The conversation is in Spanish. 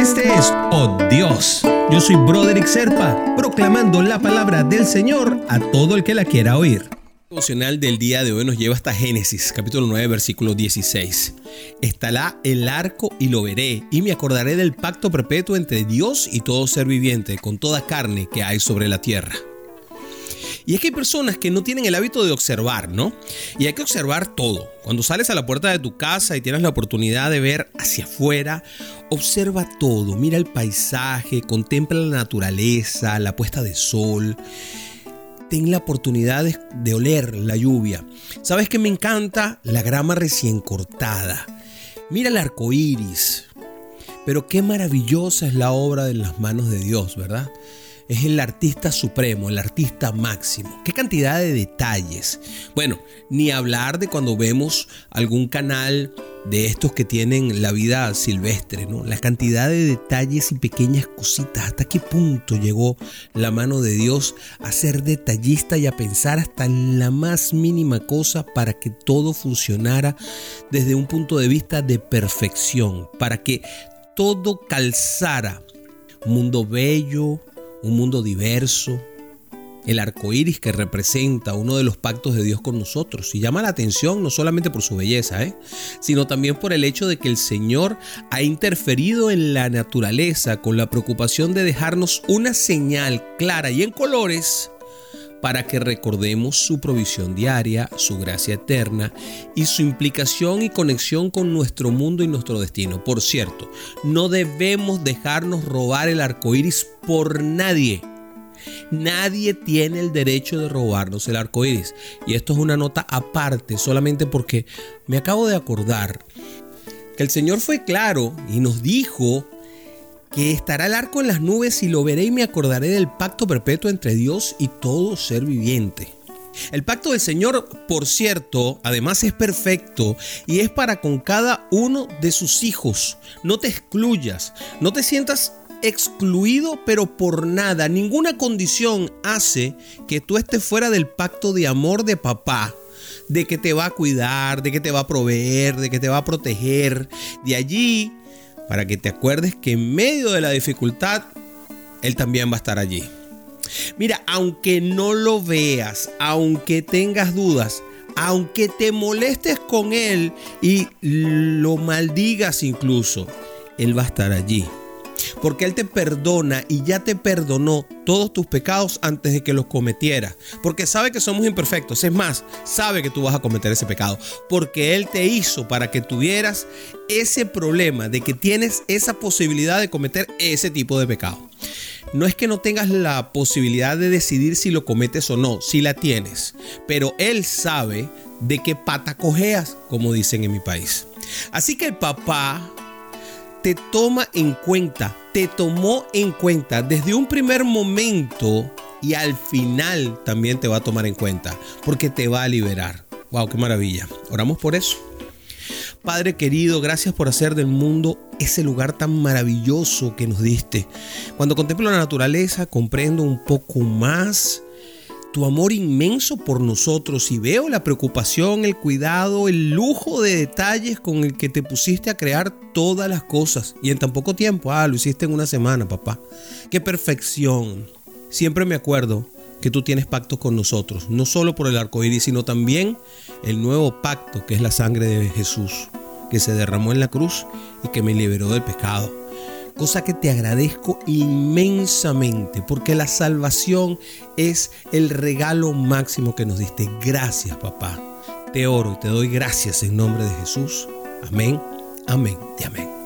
Este es Oh Dios. Yo soy Broderick Serpa, proclamando la palabra del Señor a todo el que la quiera oír. El devocional del día de hoy nos lleva hasta Génesis, capítulo 9, versículo 16. Estará el arco y lo veré, y me acordaré del pacto perpetuo entre Dios y todo ser viviente, con toda carne que hay sobre la tierra. Y es que hay personas que no tienen el hábito de observar, ¿no? Y hay que observar todo. Cuando sales a la puerta de tu casa y tienes la oportunidad de ver hacia afuera, observa todo, mira el paisaje, contempla la naturaleza, la puesta de sol. Ten la oportunidad de, oler la lluvia. ¿Sabes qué me encanta? La grama recién cortada. Mira el arco iris. Pero qué maravillosa es la obra de las manos de Dios, ¿verdad? Es el artista supremo, el artista máximo. ¿Qué cantidad de detalles? Bueno, ni hablar de cuando vemos algún canal de estos que tienen la vida silvestre, ¿no? La cantidad de detalles y pequeñas cositas, hasta qué punto llegó la mano de Dios a ser detallista y a pensar hasta la más mínima cosa para que todo funcionara desde un punto de vista de perfección, para que todo calzara. Mundo bello, un mundo diverso, el arco iris que representa uno de los pactos de Dios con nosotros. Y llama la atención no solamente por su belleza, ¿eh? sino también por el hecho de que el Señor ha interferido en la naturaleza con la preocupación de dejarnos una señal clara y en colores para que recordemos su provisión diaria, su gracia eterna y su implicación y conexión con nuestro mundo y nuestro destino. Por cierto, no debemos dejarnos robar el arco iris por nadie. Nadie tiene el derecho de robarnos el arco iris. Y esto es una nota aparte, solamente porque me acabo de acordar que el Señor fue claro y nos dijo que estará el arco en las nubes y lo veré y me acordaré del pacto perpetuo entre Dios y todo ser viviente. El pacto del Señor, por cierto, además es perfecto y es para con cada uno de sus hijos. No te excluyas, no te sientas excluido, pero por nada. Ninguna condición hace que tú estés fuera del pacto de amor de papá de que te va a cuidar, de que te va a proveer, de que te va a proteger. De allí para que te acuerdes que en medio de la dificultad, Él también va a estar allí. Mira, aunque no lo veas, aunque tengas dudas, aunque te molestes con Él y lo maldigas incluso, Él va a estar allí porque Él te perdona y ya te perdonó todos tus pecados antes de que los cometieras, porque sabe que somos imperfectos, es más, sabe que tú vas a cometer ese pecado, porque Él te hizo para que tuvieras ese problema de que tienes esa posibilidad de cometer ese tipo de pecado. No es que no tengas la posibilidad de decidir si lo cometes o no, si la tienes, pero Él sabe de qué pata cojeas, como dicen en mi país. Así que el papá te toma en cuenta, te tomó en cuenta desde un primer momento y al final también te va a tomar en cuenta porque te va a liberar. Wow, qué maravilla. Oramos por eso. Padre querido, gracias por hacer del mundo ese lugar tan maravilloso que nos diste. Cuando contemplo la naturaleza, comprendo un poco más tu amor inmenso por nosotros y veo la preocupación, el cuidado, el lujo de detalles con el que te pusiste a crear todas las cosas y en tan poco tiempo, ah, lo hiciste en una semana, papá. Qué perfección. Siempre me acuerdo que tú tienes pactos con nosotros, no solo por el arco iris, sino también el nuevo pacto que es la sangre de Jesús, que se derramó en la cruz y que me liberó del pecado cosa que te agradezco inmensamente, porque la salvación es el regalo máximo que nos diste. Gracias, papá. Te oro y te doy gracias en nombre de Jesús. Amén, amén y amén.